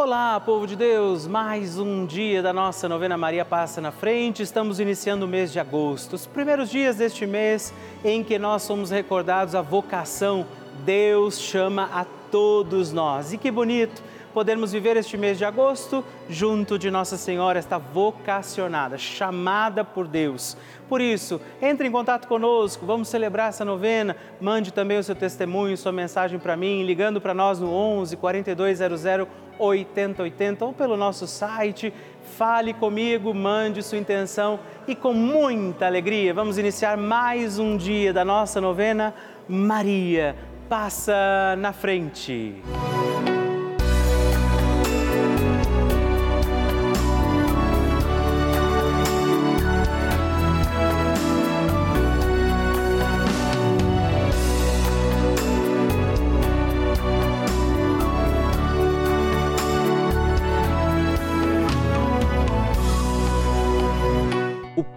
Olá, povo de Deus! Mais um dia da nossa novena Maria Passa na Frente. Estamos iniciando o mês de agosto, os primeiros dias deste mês em que nós somos recordados a vocação. Deus chama a todos nós. E que bonito! podermos viver este mês de agosto junto de Nossa Senhora, esta vocacionada, chamada por Deus. Por isso, entre em contato conosco, vamos celebrar essa novena. Mande também o seu testemunho, sua mensagem para mim, ligando para nós no 11 4200 8080 ou pelo nosso site. Fale comigo, mande sua intenção e com muita alegria vamos iniciar mais um dia da nossa novena. Maria passa na frente.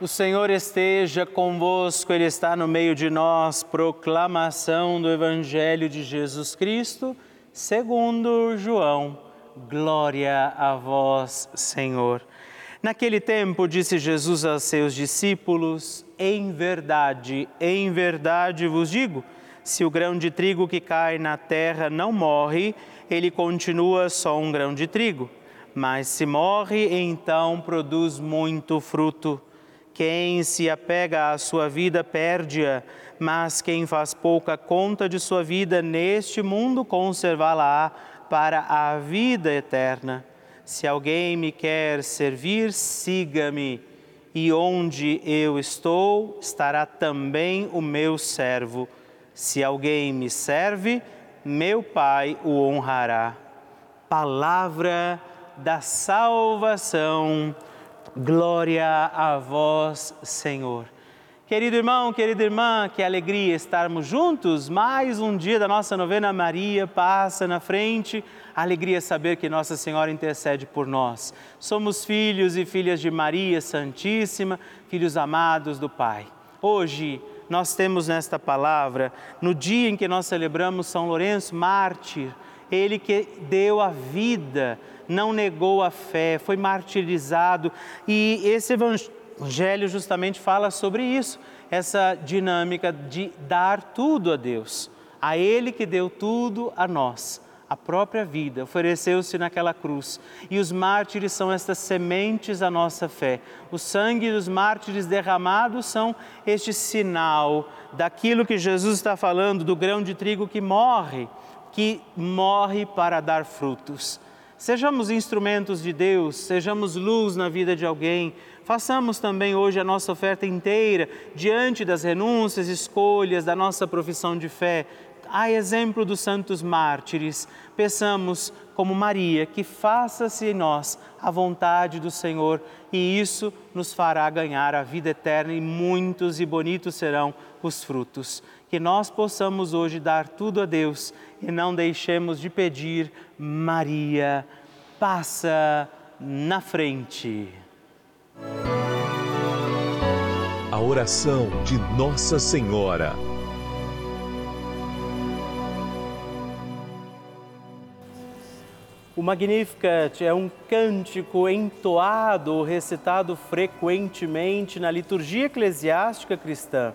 O Senhor esteja convosco, Ele está no meio de nós. Proclamação do Evangelho de Jesus Cristo, segundo João. Glória a vós, Senhor. Naquele tempo, disse Jesus aos seus discípulos: Em verdade, em verdade vos digo, se o grão de trigo que cai na terra não morre, ele continua só um grão de trigo. Mas se morre, então produz muito fruto. Quem se apega à sua vida perde-a, mas quem faz pouca conta de sua vida neste mundo conservá-la para a vida eterna. Se alguém me quer servir, siga-me, e onde eu estou, estará também o meu servo. Se alguém me serve, meu Pai o honrará. Palavra da salvação. Glória a vós, Senhor. Querido irmão, querida irmã, que alegria estarmos juntos. Mais um dia da nossa novena Maria passa na frente. Alegria saber que Nossa Senhora intercede por nós. Somos filhos e filhas de Maria Santíssima, filhos amados do Pai. Hoje nós temos nesta palavra, no dia em que nós celebramos São Lourenço, mártir, ele que deu a vida não negou a fé, foi martirizado. E esse evangelho justamente fala sobre isso, essa dinâmica de dar tudo a Deus, a Ele que deu tudo a nós, a própria vida, ofereceu-se naquela cruz. E os mártires são estas sementes da nossa fé. O sangue dos mártires derramados são este sinal daquilo que Jesus está falando, do grão de trigo que morre, que morre para dar frutos. Sejamos instrumentos de Deus, sejamos luz na vida de alguém. Façamos também hoje a nossa oferta inteira diante das renúncias, escolhas da nossa profissão de fé a exemplo dos santos mártires, peçamos, como Maria, que faça-se em nós a vontade do Senhor e isso nos fará ganhar a vida eterna e muitos e bonitos serão os frutos. Que nós possamos hoje dar tudo a Deus e não deixemos de pedir, Maria, passa na frente. A oração de Nossa Senhora. O Magnificat é um cântico entoado ou recitado frequentemente na liturgia eclesiástica cristã.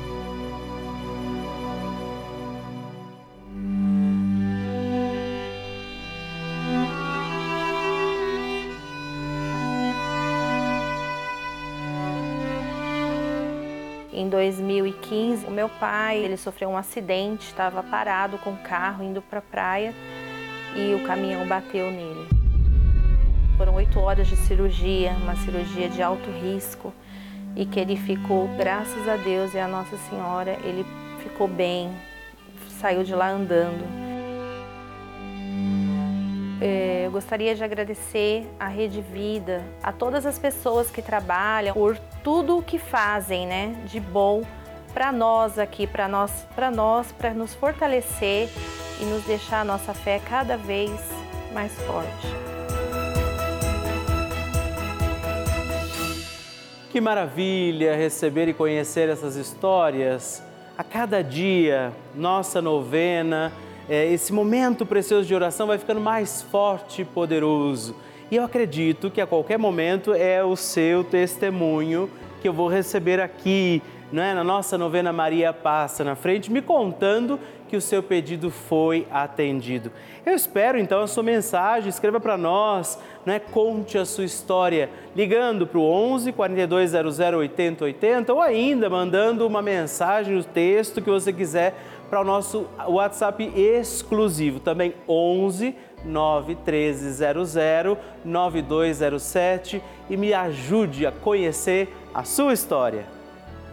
Em 2015, o meu pai ele sofreu um acidente, estava parado com o carro indo para a praia e o caminhão bateu nele. Foram oito horas de cirurgia, uma cirurgia de alto risco, e que ele ficou, graças a Deus e a Nossa Senhora, ele ficou bem, saiu de lá andando. É, eu gostaria de agradecer à Rede Vida, a todas as pessoas que trabalham por tudo o que fazem, né, de bom para nós aqui, para nós, para nós, para nos fortalecer e nos deixar a nossa fé cada vez mais forte. Que maravilha receber e conhecer essas histórias. a cada dia, nossa novena, é, esse momento precioso de oração vai ficando mais forte e poderoso. E eu acredito que a qualquer momento é o seu testemunho que eu vou receber aqui, não é? na nossa novena Maria Passa na frente, me contando que o seu pedido foi atendido. Eu espero então a sua mensagem, escreva para nós, né? conte a sua história, ligando para o 11 4200 8080 ou ainda mandando uma mensagem, o texto que você quiser para o nosso WhatsApp exclusivo, também 11 91300 9207 e me ajude a conhecer a sua história.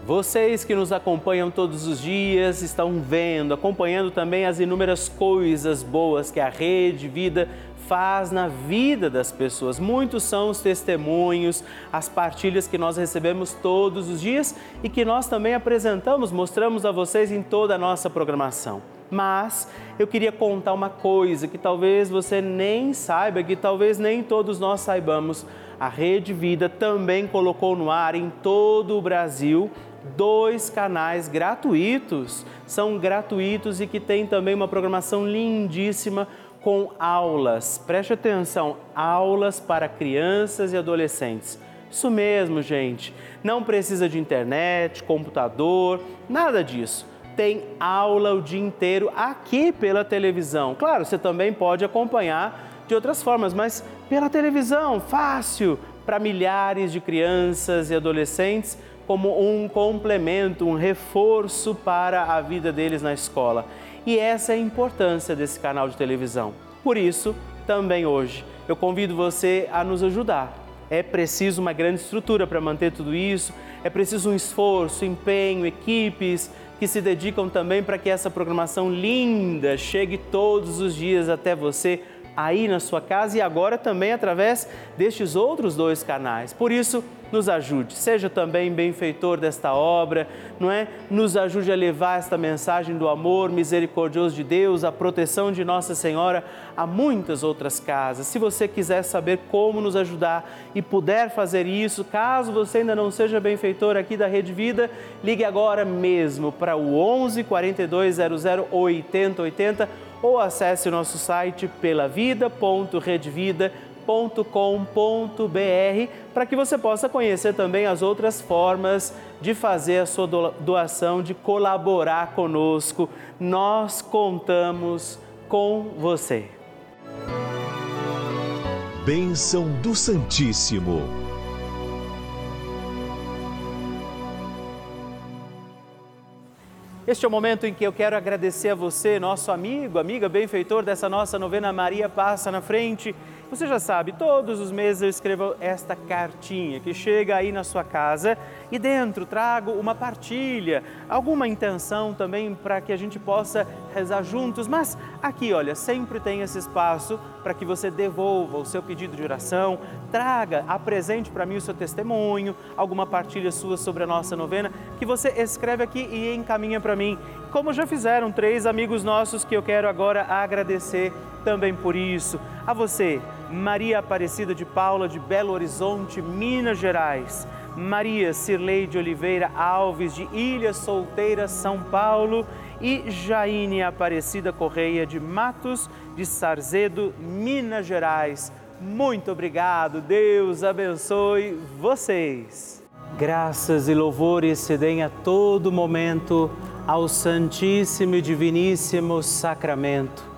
Vocês que nos acompanham todos os dias estão vendo, acompanhando também as inúmeras coisas boas que a Rede Vida faz na vida das pessoas. Muitos são os testemunhos, as partilhas que nós recebemos todos os dias e que nós também apresentamos, mostramos a vocês em toda a nossa programação. Mas eu queria contar uma coisa que talvez você nem saiba, que talvez nem todos nós saibamos. A Rede Vida também colocou no ar em todo o Brasil dois canais gratuitos, são gratuitos e que tem também uma programação lindíssima com aulas. Preste atenção, aulas para crianças e adolescentes. Isso mesmo, gente. Não precisa de internet, computador, nada disso. Tem aula o dia inteiro aqui pela televisão. Claro, você também pode acompanhar de outras formas, mas pela televisão, fácil para milhares de crianças e adolescentes, como um complemento, um reforço para a vida deles na escola. E essa é a importância desse canal de televisão. Por isso, também hoje, eu convido você a nos ajudar. É preciso uma grande estrutura para manter tudo isso, é preciso um esforço, empenho, equipes que se dedicam também para que essa programação linda chegue todos os dias até você aí na sua casa e agora também através destes outros dois canais. Por isso, nos ajude, seja também benfeitor desta obra, não é? Nos ajude a levar esta mensagem do amor misericordioso de Deus, a proteção de Nossa Senhora a muitas outras casas. Se você quiser saber como nos ajudar e puder fazer isso, caso você ainda não seja benfeitor aqui da Rede Vida, ligue agora mesmo para o 11 4200 8080 ou acesse o nosso site pelavida.redvida.com com.br para que você possa conhecer também as outras formas de fazer a sua doação, de colaborar conosco. Nós contamos com você. Bênção do Santíssimo. Este é o momento em que eu quero agradecer a você, nosso amigo, amiga, benfeitor dessa nossa novena Maria Passa na Frente você já sabe, todos os meses eu escrevo esta cartinha que chega aí na sua casa e dentro trago uma partilha, alguma intenção também para que a gente possa rezar juntos. Mas aqui, olha, sempre tem esse espaço para que você devolva o seu pedido de oração, traga, apresente para mim o seu testemunho, alguma partilha sua sobre a nossa novena, que você escreve aqui e encaminha para mim. Como já fizeram três amigos nossos que eu quero agora agradecer também por isso. A você, Maria Aparecida de Paula de Belo Horizonte, Minas Gerais. Maria Cirlei de Oliveira Alves de Ilha Solteira, São Paulo e Jaine Aparecida Correia de Matos de Sarzedo, Minas Gerais. Muito obrigado, Deus abençoe vocês. Graças e louvores se deem a todo momento ao Santíssimo e Diviníssimo Sacramento.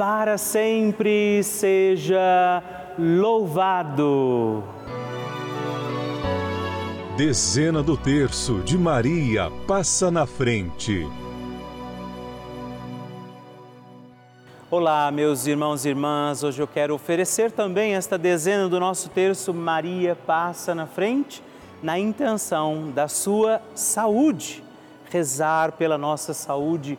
para sempre seja louvado. Dezena do terço de Maria passa na frente. Olá, meus irmãos e irmãs. Hoje eu quero oferecer também esta dezena do nosso terço Maria passa na frente, na intenção da sua saúde, rezar pela nossa saúde